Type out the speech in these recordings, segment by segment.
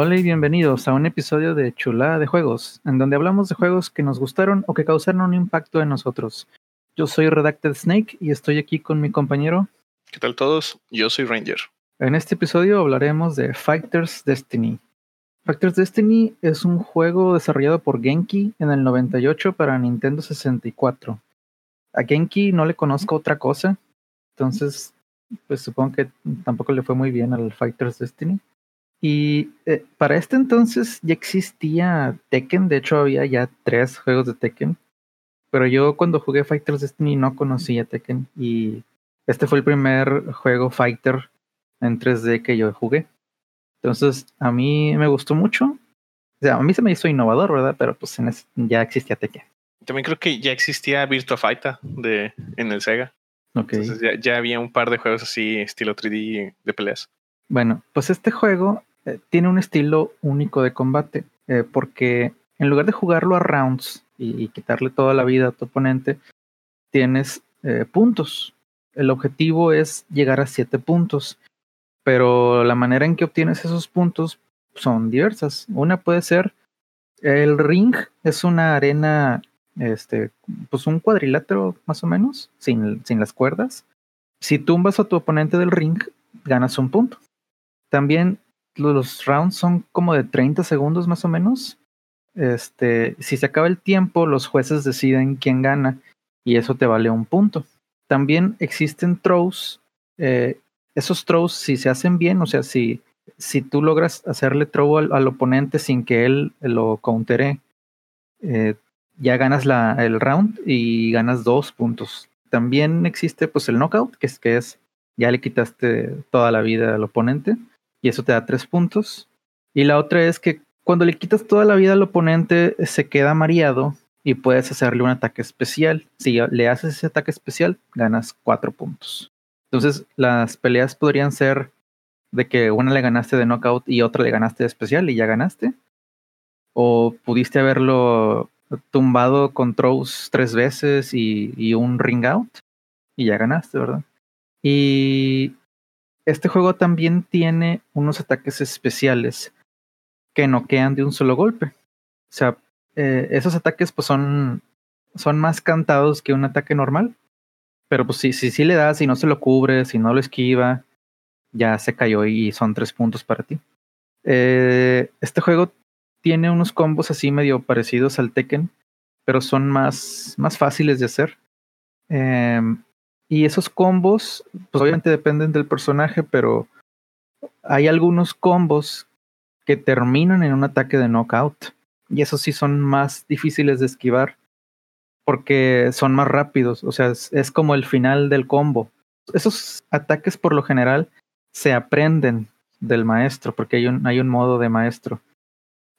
Hola y bienvenidos a un episodio de Chulada de Juegos, en donde hablamos de juegos que nos gustaron o que causaron un impacto en nosotros. Yo soy Redacted Snake y estoy aquí con mi compañero. ¿Qué tal todos? Yo soy Ranger. En este episodio hablaremos de Fighters Destiny. Fighters Destiny es un juego desarrollado por Genki en el 98 para Nintendo 64. A Genki no le conozco otra cosa, entonces pues supongo que tampoco le fue muy bien al Fighters Destiny. Y eh, para este entonces ya existía Tekken, de hecho había ya tres juegos de Tekken, pero yo cuando jugué Fighters Destiny no conocía Tekken y este fue el primer juego Fighter en 3D que yo jugué. Entonces a mí me gustó mucho. O sea, a mí se me hizo innovador, ¿verdad? Pero pues en ya existía Tekken. También creo que ya existía Virtua Fighter de, en el Sega. Okay. Entonces ya, ya había un par de juegos así, estilo 3D de peleas. Bueno, pues este juego eh, tiene un estilo único de combate, eh, porque en lugar de jugarlo a rounds y, quitarle toda la vida a tu oponente, tienes eh, puntos. El objetivo es llegar a siete puntos, pero la manera en que obtienes esos puntos son diversas. Una puede ser el ring, es una arena, este, pues un cuadrilátero más o menos, sin, sin las cuerdas. Si tumbas a tu oponente del ring, ganas un punto. También los rounds son como de 30 segundos más o menos. Este, si se acaba el tiempo, los jueces deciden quién gana y eso te vale un punto. También existen throws. Eh, esos throws, si se hacen bien, o sea, si, si tú logras hacerle throw al, oponente sin que él lo countere, eh, ya ganas la, el round y ganas dos puntos. También existe pues el knockout, que es que es ya le quitaste toda la vida al oponente y eso te da tres puntos. Y la otra es que cuando le quitas toda la vida al oponente, se queda mareado y puedes hacerle un ataque especial. Si le haces ese ataque especial, ganas cuatro puntos. Entonces, las peleas podrían ser de que una le ganaste de knockout y otra le ganaste de especial y ya ganaste. O pudiste haberlo tumbado con throws tres veces y, y un ring out y ya ganaste, ¿verdad? Y este juego también tiene unos ataques especiales que noquean de un solo golpe. O sea, eh, esos ataques pues son, son más cantados que un ataque normal. Pero pues si, si, si le das y no se lo cubre, si no lo esquiva, ya se cayó y son tres puntos para ti. Eh, este juego tiene unos combos así medio parecidos al Tekken, pero son más, más fáciles de hacer. Em, y esos combos, pues obviamente dependen del personaje, pero hay algunos combos que terminan en un ataque de knockout. Y esos sí son más difíciles de esquivar porque son más rápidos. O sea, es, como el final del combo. Esos ataques por lo general se aprenden del maestro porque hay un, hay un modo de maestro.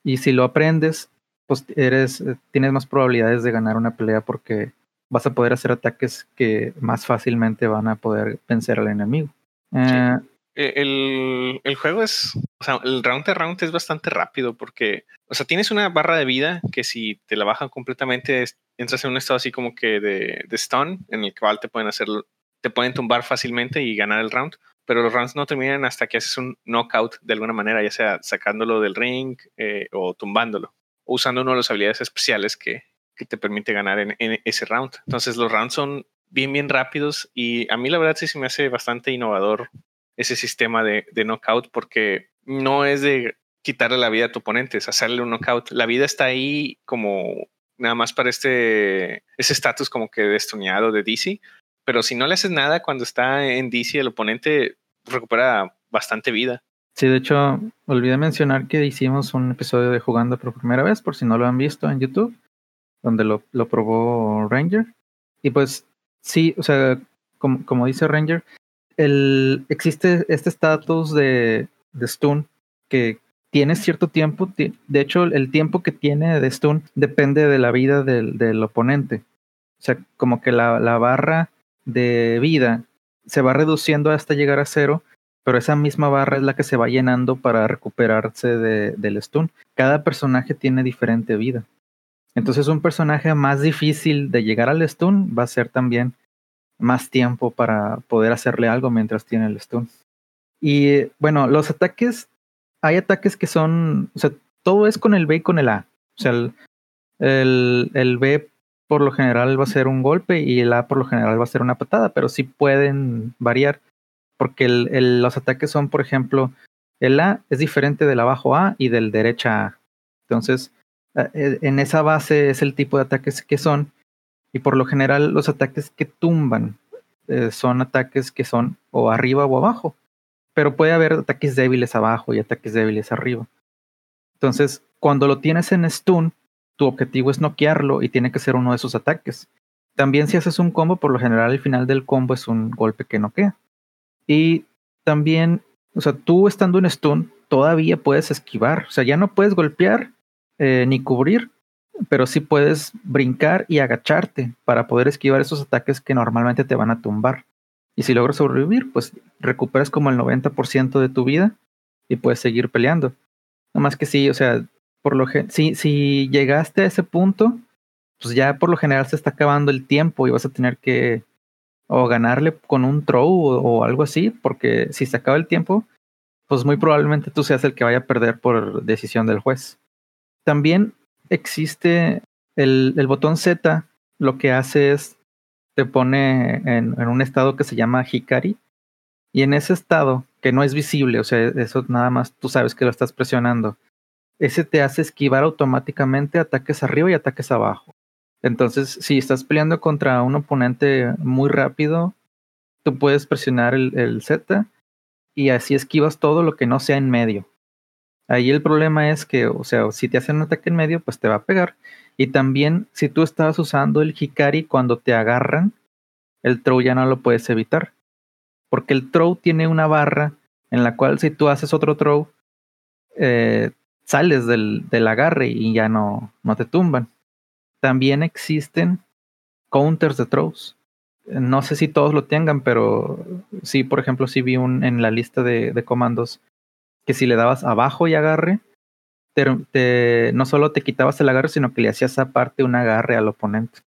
Y si lo aprendes, pues eres, eh, tienes más probabilidades de ganar una pelea porque vas a poder hacer ataques que más fácilmente van a poder vencer al enemigo. Eh, e, el, el, juego es, o sea, el round to round es bastante rápido porque, o sea, tienes una barra de vida que si te la bajan completamente, entras en un estado así como que de, de stun, en el cual te pueden hacer, te pueden tumbar fácilmente y ganar el round, pero los rounds no terminan hasta que haces un knockout de alguna manera, ya sea sacándolo del ring eh, o tumbándolo, o usando una de las habilidades especiales que, que te permite ganar en, ese round. Entonces los rounds son bien, bien rápidos y a mí la verdad sí se me hace bastante innovador ese sistema de, de knockout porque no es de quitarle la vida a tu oponente, es hacerle un knockout. La vida está ahí como nada más para este ese estatus como que destoneado de DC, pero si no le haces nada cuando está en DC el oponente recupera bastante vida. Sí, de hecho, olvidé mencionar que hicimos un episodio de jugando por primera vez, por si no lo han visto en YouTube donde lo, lo probó Ranger. Y pues sí, o sea, como, como dice Ranger, el, existe este estatus de, de stun que tiene cierto tiempo. De hecho, el tiempo que tiene de stun depende de la vida del, del oponente. O sea, como que la, la, barra de vida se va reduciendo hasta llegar a cero, pero esa misma barra es la que se va llenando para recuperarse de, del stun. Cada personaje tiene diferente vida. Entonces un personaje más difícil de llegar al stun va a ser también más tiempo para poder hacerle algo mientras tiene el stun. Y bueno, los ataques hay ataques que son, o sea, todo es con el B y con el A. O sea, el, el, B por lo general va a ser un golpe y el A por lo general va a ser una patada, pero sí pueden variar porque los ataques son, por ejemplo, el A es diferente del abajo A y del derecha A. Entonces, en esa base es el tipo de ataques que son y por lo general los ataques que tumban eh, son ataques que son o arriba o abajo, pero puede haber ataques débiles abajo y ataques débiles arriba. Entonces, cuando lo tienes en stun, tu objetivo es noquearlo y tiene que ser uno de esos ataques. También si haces un combo, por lo general el final del combo es un golpe que noquea. Y también, o sea, tú estando en stun, todavía puedes esquivar. O sea, ya no puedes golpear eh, ni cubrir, pero sí puedes brincar y agacharte para poder esquivar esos ataques que normalmente te van a tumbar. Y si logras sobrevivir, pues recuperas como el 90% de tu vida y puedes seguir peleando. No más que sí, o sea, por lo si, si llegaste a ese punto, pues ya por lo general se está acabando el tiempo y vas a tener que o ganarle con un throw o, algo así, porque si se acaba el tiempo, pues muy probablemente tú seas el que vaya a perder por decisión del juez. También existe el, botón Z, lo que hace es te pone en, un estado que se llama Hikari, y en ese estado, que no es visible, o sea, eso nada más tú sabes que lo estás presionando, ese te hace esquivar automáticamente ataques arriba y ataques abajo. Entonces, si estás peleando contra un oponente muy rápido, tú puedes presionar el, Z y así esquivas todo lo que no sea en medio. Ahí el problema es que, o sea, si te hacen un ataque en medio, pues te va a pegar. Y también, si tú estás usando el Hikari cuando te agarran, el throw ya no lo puedes evitar. Porque el throw tiene una barra en la cual si tú haces otro throw, eh, sales del, del, agarre y ya no, no te tumban también existen counters de throws. No sé si todos lo tengan, pero sí, por ejemplo, sí vi un en la lista de, de comandos que si le dabas abajo y agarre, te, no solo te quitabas el agarre, sino que le hacías aparte un agarre al oponente.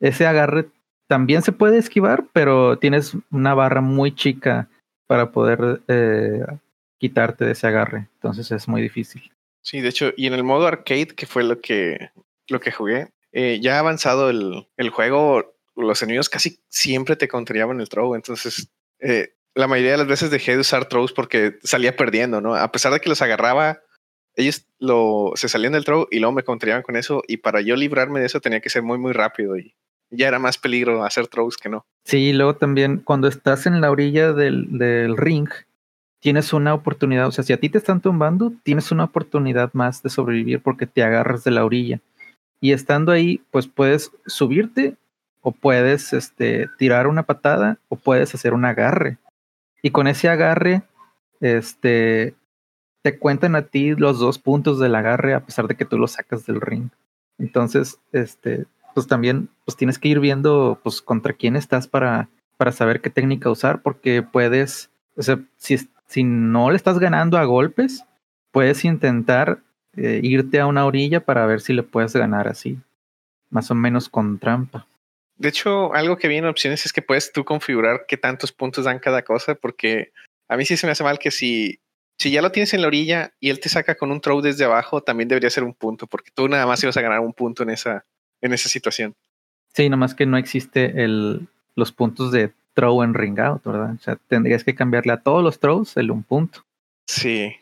Ese agarre también se puede esquivar, pero tienes una barra muy chica para poder eh, quitarte de ese agarre. Entonces es muy difícil. Sí, de hecho, y en el modo arcade, que fue lo que, lo que jugué, eh, ya avanzado el, el, juego, los enemigos casi siempre te contrariaban el throw. Entonces, eh, la mayoría de las veces dejé de usar throws porque salía perdiendo, ¿no? A pesar de que los agarraba, ellos lo, se salían del throw y luego me contrariaban con eso. Y para yo librarme de eso tenía que ser muy, muy rápido y ya era más peligro hacer throws que no. Sí, luego también cuando estás en la orilla del, del ring, tienes una oportunidad, o sea, si a ti te están tumbando, tienes una oportunidad más de sobrevivir porque te agarras de la orilla y estando ahí, pues puedes subirte o puedes este, tirar una patada o puedes hacer un agarre. Y con ese agarre, este, te cuentan a ti los dos puntos del agarre a pesar de que tú lo sacas del ring. Entonces, este, pues también pues tienes que ir viendo pues contra quién estás para, para saber qué técnica usar, porque puedes, o sea, si, si no le estás ganando a golpes, puedes intentar eh, irte a una orilla para ver si le puedes ganar así, más o menos con trampa. De hecho, algo que viene en opciones es que puedes tú configurar qué tantos puntos dan cada cosa, porque a mí sí se me hace mal que si, si ya lo tienes en la orilla y él te saca con un throw desde abajo, también debería ser un punto, porque tú nada más ibas a ganar un punto en esa, en esa situación. Sí, nomás que no existe el, los puntos de throw en ring out, ¿verdad? O sea, tendrías que cambiarle a todos los throws el un punto. Sí.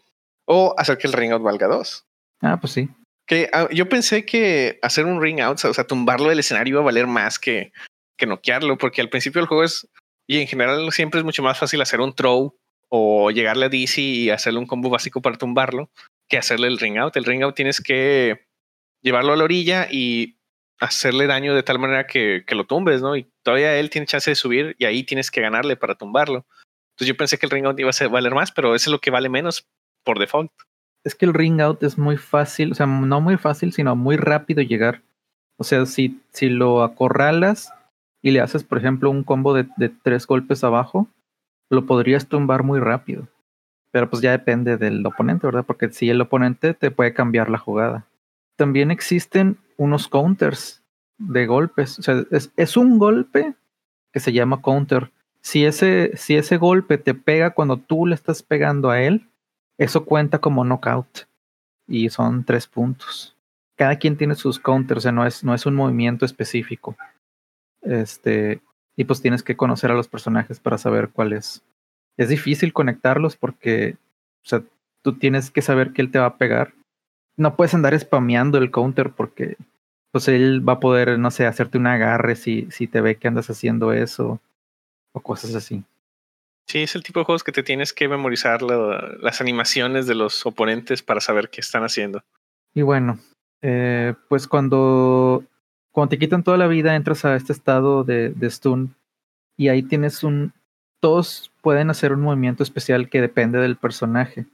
O hacer que el ring out valga dos. Ah, pues sí. Que ah, yo pensé que hacer un ring out, o sea, tumbarlo del escenario iba a valer más que, que noquearlo, porque al principio del juego es, y en general siempre es mucho más fácil hacer un throw o llegarle a DC y hacerle un combo básico para tumbarlo que hacerle el ring out. El ring out tienes que llevarlo a la orilla y hacerle daño de tal manera que, que, lo tumbes, ¿no? Y todavía él tiene chance de subir y ahí tienes que ganarle para tumbarlo. Entonces yo pensé que el ring out iba a valer más, pero eso es lo que vale menos por default es que el ring out es muy fácil, o sea, no muy fácil, sino muy rápido llegar. O sea, si, si lo acorralas y le haces, por ejemplo, un combo de, de tres golpes abajo, lo podrías tumbar muy rápido. Pero pues ya depende del oponente, ¿verdad? Porque si el oponente te puede cambiar la jugada. También existen unos counters de golpes. O sea, es, es un golpe que se llama counter. Si ese, si ese golpe te pega cuando tú le estás pegando a él, eso cuenta como knockout y son tres puntos. Cada quien tiene sus counters, o sea, no es, no es un movimiento específico. Este, y pues tienes que conocer a los personajes para saber cuál es. Es difícil conectarlos porque, o sea, tú tienes que saber que él te va a pegar. No puedes andar spameando el counter porque pues él va a poder, no sé, hacerte un agarre si, si te ve que andas haciendo eso o cosas así. Sí, es el tipo de juegos que te tienes que memorizar las animaciones de los oponentes para saber qué están haciendo. Y bueno, eh, pues cuando, cuando te quitan toda la vida entras a este estado de, de stun y ahí tienes un... Todos pueden hacer un movimiento especial que depende del personaje.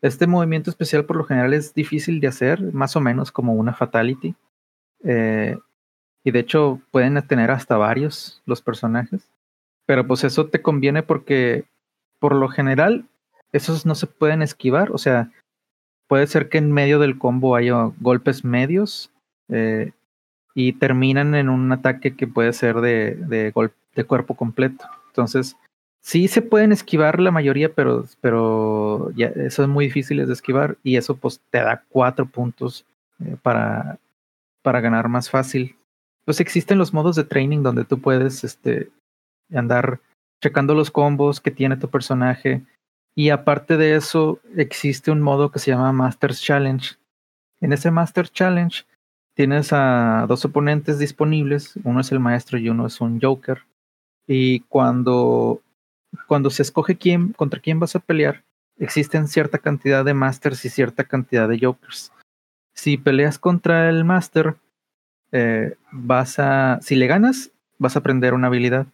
Este movimiento especial por lo general es difícil de hacer, más o menos como una fatality. Eh, y de hecho pueden tener hasta varios los personajes. Pero pues eso te conviene porque por lo general esos no se pueden esquivar. O sea, puede ser que en medio del combo haya golpes medios eh, y terminan en un ataque que puede ser de, de, de cuerpo completo. Entonces, sí se pueden esquivar la mayoría, pero, pero ya, eso es muy difícil de esquivar y eso pues te da cuatro puntos eh, para, para ganar más fácil. Pues existen los modos de training donde tú puedes este, andar checando los combos que tiene tu personaje. Y aparte de eso, existe un modo que se llama Masters Challenge. En ese Masters Challenge tienes a dos oponentes disponibles, uno es el maestro y uno es un Joker. Y cuando, cuando se escoge quién, contra quién vas a pelear, existen cierta cantidad de Masters y cierta cantidad de Jokers si peleas contra el Master, eh, vas a, si le ganas, vas a aprender una habilidad.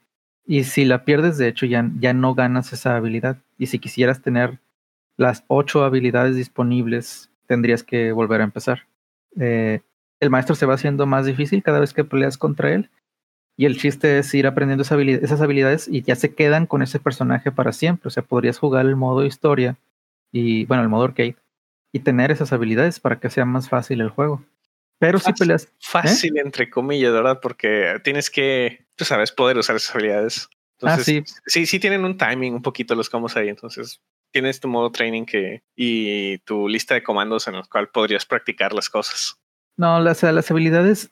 Y si la pierdes, de hecho, ya, ya no ganas esa habilidad. Y si quisieras tener las ocho habilidades disponibles, tendrías que volver a empezar. Eh, el maestro se va haciendo más difícil cada vez que peleas contra él. Y el chiste es ir aprendiendo esas habilidades y ya se quedan con ese personaje para siempre. O sea, podrías jugar el modo historia y, bueno, el modo arcade y tener esas habilidades para que sea más fácil el juego. Pero si peleas. ¿eh? Fácil, entre comillas, ¿verdad? Porque tienes que, tú sabes, poder usar esas habilidades. Ah, Entonces, ah, sí. sí, sí tienen un timing un poquito los combos ahí. Entonces, tienes tu modo training que, y tu lista de comandos en el cual podrías practicar las cosas. No, las, las habilidades,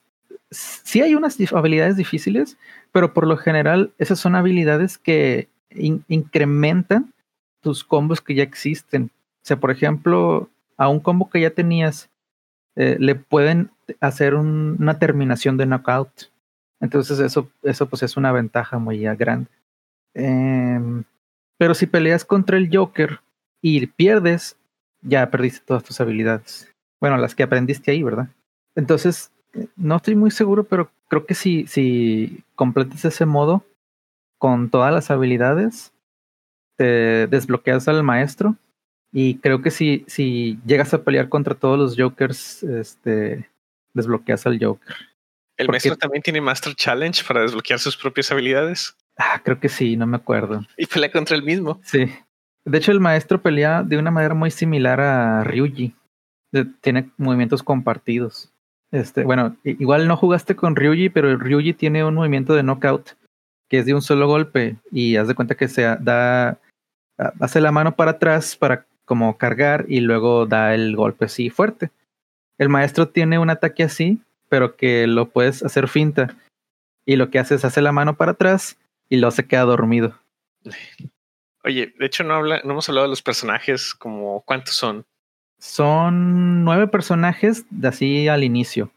sí hay unas habilidades difíciles, pero por lo general esas son habilidades que incrementan tus combos que ya existen. O sea, por ejemplo, a un combo que ya tenías, eh, le pueden hacer una terminación de knockout. Entonces eso, eso pues es una ventaja muy grande. Em, pero si peleas contra el Joker y pierdes, ya perdiste todas tus habilidades. Bueno, las que aprendiste ahí, ¿verdad? Entonces, no estoy muy seguro, pero creo que si, si completas ese modo con todas las habilidades, desbloqueas al maestro y creo que si, si llegas a pelear contra todos los Jokers, este, desbloqueas al Joker. ¿El maestro también tiene Master Challenge para desbloquear sus propias habilidades? Ah, creo que sí, no me acuerdo. Y pelea contra el mismo. Sí. De hecho, el maestro pelea de una manera muy similar a Ryuji. Tiene movimientos compartidos. Este, bueno, igual no jugaste con Ryuji, pero Ryuji tiene un movimiento de knockout que es de un solo golpe y haz de cuenta que se da hace la mano para atrás para como cargar y luego da el golpe así fuerte. El maestro tiene un ataque así, pero que lo puedes hacer finta. Y lo que hace es hacer la mano para atrás y lo se queda dormido. Oye, de hecho no, habla, no hemos hablado de los personajes, como cuántos son. Son nueve personajes de así al inicio.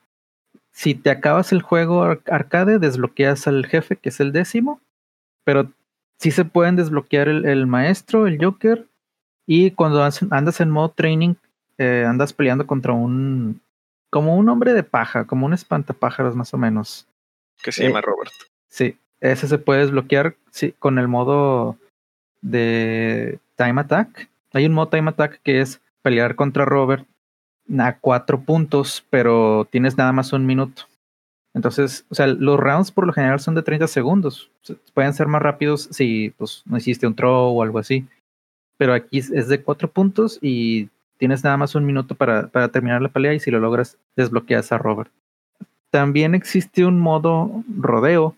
Si te acabas el juego arcade, desbloqueas al jefe, que es el décimo, pero sí se pueden desbloquear el maestro, el Joker, y cuando andas en modo training, eh, andas peleando contra un. como un hombre de paja, como un espantapájaros más o menos. Que se llama eh, Robert. Sí, ese se puede desbloquear sí, con el modo de Time Attack. Hay un modo Time Attack que es pelear contra Robert a cuatro puntos, pero tienes nada más un minuto. Entonces, o sea, los rounds por lo general son de 30 segundos. Pueden ser más rápidos si pues, no hiciste un throw o algo así pero aquí es de cuatro puntos y tienes nada más un minuto para, para terminar la pelea y si lo logras desbloqueas a Robert. También existe un modo rodeo,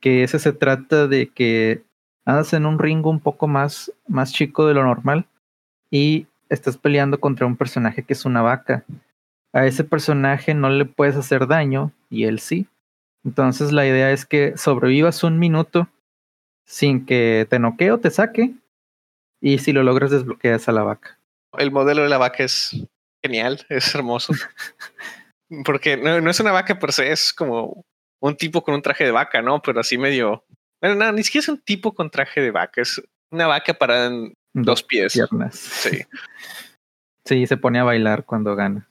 que ese se trata de que andas en un ring un poco más, más chico de lo normal y estás peleando contra un personaje que es una vaca. A ese personaje no le puedes hacer daño y él sí. Entonces la idea es que sobrevivas un minuto sin que te noquee o te saque y si lo logras desbloqueas a la vaca. El modelo de la vaca es genial, es hermoso. Porque no, no, es una vaca per se, es como un tipo con un traje de vaca, ¿no? Pero así medio... Bueno, no, ni siquiera es un tipo con traje de vaca, es una vaca para dos pies. Piernas. Sí. sí, se pone a bailar cuando gana.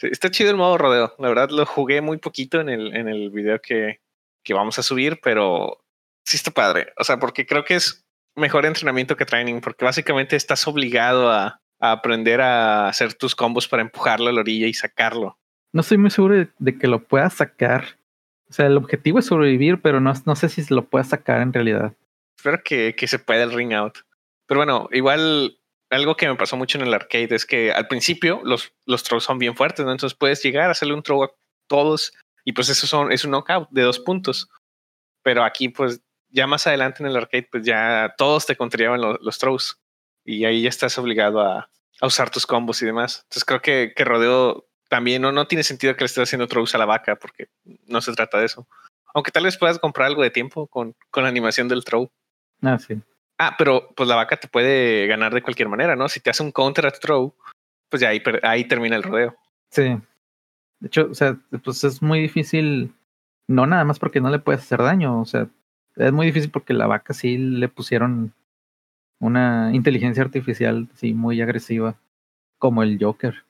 Sí, está chido el modo rodeo. La verdad lo jugué muy poquito en el, en el video que, que vamos a subir, pero sí está padre. O sea, porque creo que es mejor entrenamiento que training, porque básicamente estás obligado a, a aprender a hacer tus combos para empujarlo a la orilla y sacarlo. No estoy muy seguro de, que lo puedas sacar. O sea, el objetivo es sobrevivir, pero no, no sé si lo puedas sacar en realidad. Espero que, que se pueda el ring out. Pero bueno, igual algo que me pasó mucho en el arcade es que al principio los, los throws son bien fuertes, ¿no? Entonces puedes llegar a hacerle un throw a todos y pues eso son, es un knockout de dos puntos. Pero aquí pues ya más adelante en el arcade pues ya todos te contrariaban los, los throws y ahí ya estás obligado a, a, usar tus combos y demás. Entonces creo que, que Rodeo también no, no tiene sentido que le estés haciendo throws a la vaca porque no se trata de eso. Aunque tal vez puedas comprar algo de tiempo con, con la animación del throw. Ah, sí. Ah, pero pues la vaca te puede ganar de cualquier manera, ¿no? Si te hace un counter at throw, pues ya ahí, ahí termina el rodeo. Sí. De hecho, o sea, pues es muy difícil, no nada más porque no le puedes hacer daño, o sea, es muy difícil porque la vaca sí le pusieron una inteligencia artificial sí muy agresiva, como el Joker.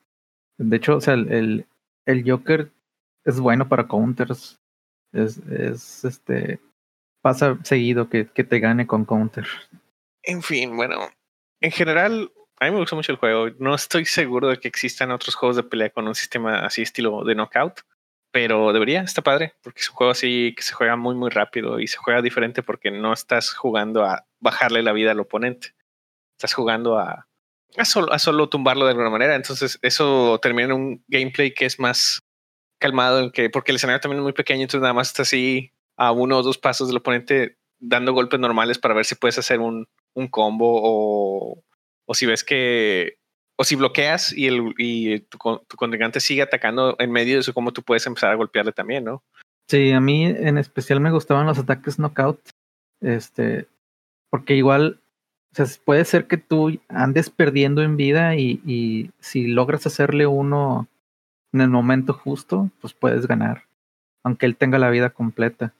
De hecho, o sea, el, el Joker es bueno para counters. Es, es este pasa seguido que, que te gane con counter. En fin, bueno, en general, a mí me gusta mucho el juego. No estoy seguro de que existan otros juegos de pelea con un sistema así estilo de knockout, pero debería, está padre, porque es un juego así que se juega muy, muy rápido y se juega diferente porque no estás jugando a bajarle la vida al oponente. Estás jugando a, a, solo, a solo tumbarlo de alguna manera. Entonces, eso termina en un gameplay que es más calmado, que, porque el escenario también es muy pequeño, entonces nada más está así a uno o dos pasos del oponente dando golpes normales para ver si puedes hacer un, un combo o, o si ves que o si bloqueas y, el, y tu, tu contrincante sigue atacando en medio de eso, como tú puedes empezar a golpearle también, ¿no? Sí, a mí en especial me gustaban los ataques knockout, este, porque igual, o sea, puede ser que tú andes perdiendo en vida y, y si logras hacerle uno en el momento justo, pues puedes ganar, aunque él tenga la vida completa.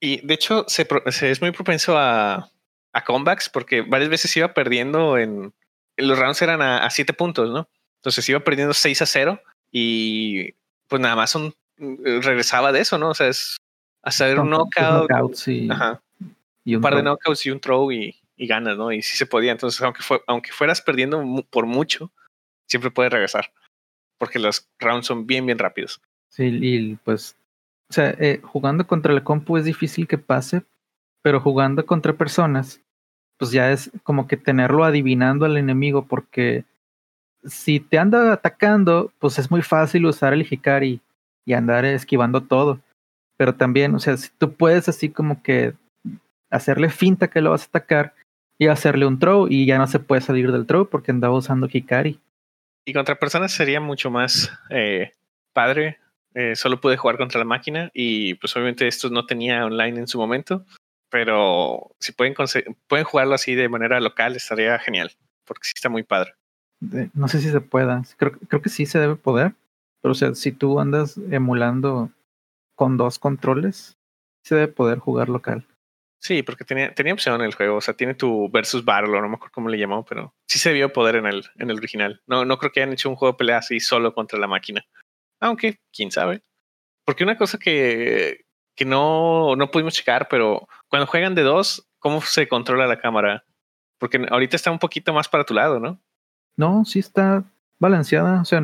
Y de hecho, se, se es muy propenso a, a comebacks porque varias veces iba perdiendo en, los rounds eran a, siete puntos, ¿no? Entonces iba perdiendo 6 a 0 y pues nada más un, regresaba de eso, ¿no? O sea, es hacer un knockout. y, y, un, par de knockouts y un throw y, y, ganas, ¿no? Y sí se podía. Entonces, aunque, fue, aunque fueras perdiendo por mucho, siempre puedes regresar porque los rounds son bien, bien rápidos. Sí, y pues, o sea, eh, jugando contra el compu es difícil que pase pero jugando contra personas, pues ya es como que tenerlo adivinando al enemigo, porque si te anda atacando, pues es muy fácil usar el Hikari y andar esquivando todo. Pero también, o sea, si tú puedes así como que hacerle finta que lo vas a atacar y hacerle un throw y ya no se puede salir del throw porque andaba usando Hikari. Y contra personas sería mucho más eh, padre. Eh, solo pude jugar contra la máquina y pues obviamente esto no tenía online en su momento pero si pueden, pueden jugarlo así de manera local, estaría genial, porque sí está muy padre. No sé si se pueda, creo, creo que sí se debe poder, pero o sea, si tú andas emulando con dos controles, se debe poder jugar local. Sí, porque tenía, tenía opción el juego, o sea, tiene tu versus battle, no me acuerdo cómo le llamó, pero sí se vio poder en el, en el original. No, no creo que hayan hecho un juego de pelea así solo contra la máquina. Aunque, quién sabe. Porque una cosa que, que no, no pudimos checar, pero cuando juegan de dos, ¿cómo se controla la cámara? Porque ahorita está un poquito más para tu lado, ¿no? No, sí está balanceada. O sea,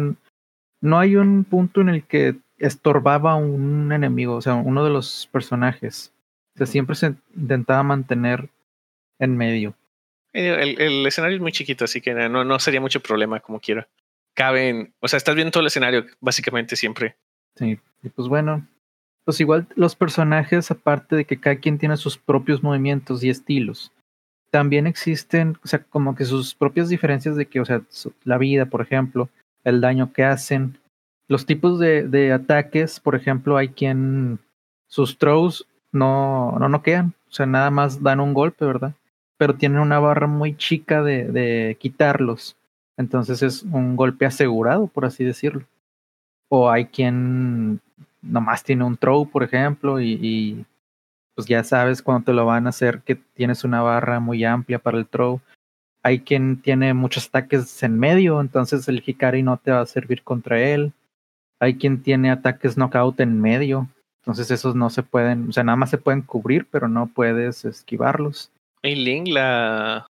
no hay un punto en el que estorbaba un enemigo, o sea, uno de los personajes. O sea, siempre se intentaba mantener en medio. El, el, escenario es muy chiquito, así que no, no sería mucho problema como quiera. Caben, o sea, estás viendo todo el escenario básicamente siempre. Sí, y pues bueno, pues igual los personajes, aparte de que cada quien tiene sus propios movimientos y estilos, también existen, o sea, como que sus propias diferencias de que, o sea, la vida, por ejemplo, el daño que hacen, los tipos de, ataques, por ejemplo, hay quien sus throws no, no noquean, o sea, nada más dan un golpe, ¿verdad? Pero tienen una barra muy chica de, de quitarlos. Entonces es un golpe asegurado, por así decirlo. O hay quien nomás tiene un throw, por ejemplo, y, pues ya sabes cuando te lo van a hacer que tienes una barra muy amplia para el throw. Hay quien tiene muchos ataques en medio, entonces el Hikari no te va a servir contra él. Hay quien tiene ataques knockout en medio, entonces esos no se pueden, o sea, nada más se pueden cubrir, pero no puedes esquivarlos. Y Ling, la,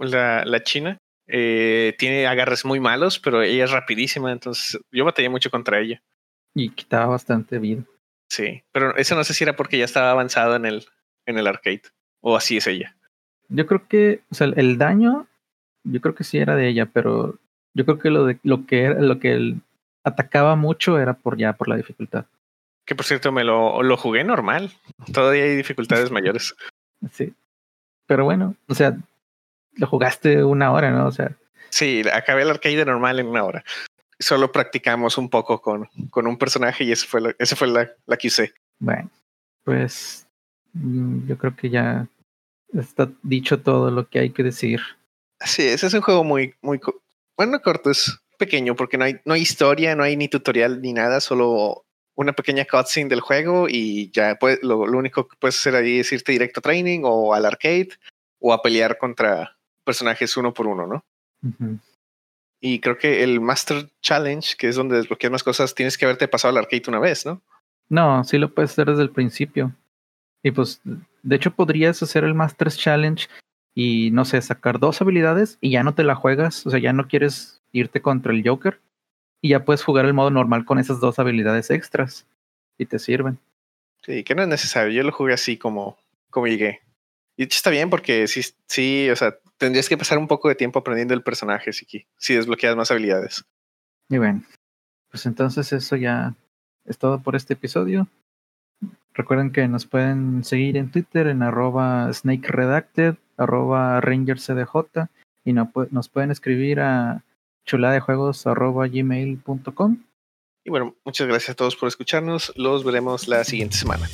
la, la china, eh, tiene agarres muy malos, pero ella es rapidísima, entonces yo batallé mucho contra ella. Y quitaba bastante vida. Sí, pero eso no sé si era porque ya estaba avanzado en el, en el arcade, o así es ella. Yo creo que, o sea, el daño, yo creo que sí era de ella, pero yo creo que lo de lo que era, lo que él atacaba mucho era por ya por la dificultad. Que por cierto, me lo, lo jugué normal. Todavía hay dificultades mayores. Sí. Pero bueno, o sea, lo jugaste una hora, ¿no? O sea. Sí, acabé el arcade normal en una hora. Solo practicamos un poco con, con un personaje y ese fue, la, ese fue la, la que usé. Bueno, pues mm, yo creo que ya está dicho todo lo que hay que decir. Sí, ese es un juego muy, muy, bueno, corto, es pequeño porque no hay, no hay historia, no hay ni tutorial ni nada, solo una pequeña cutscene del juego y ya puede, lo, lo, único que puedes hacer ahí es irte directo a training o al arcade o a pelear contra personajes uno por uno, ¿no? Uh -huh. Y creo que el Master Challenge, que es donde desbloqueas más cosas, tienes que haberte pasado al arcade una vez, ¿no? No, sí lo puedes hacer desde el principio. Y pues, de hecho, podrías hacer el Master Challenge y, no sé, sacar dos habilidades y ya no te la juegas, o sea, ya no quieres irte contra el Joker y ya puedes jugar el modo normal con esas dos habilidades extras y te sirven. Sí, que no es necesario. Yo lo jugué así como, como llegué. Y está bien porque sí, sí, o sea, tendrías que pasar un poco de tiempo aprendiendo el personaje si, si desbloqueas más habilidades. Y bueno, pues entonces eso ya es todo por este episodio. Recuerden que nos pueden seguir en Twitter en arroba Snake Redacted, arroba RangerCDJ y no, nos pueden escribir a chuladejuegos arroba gmail.com. Y bueno, muchas gracias a todos por escucharnos. Los veremos la siguiente semana.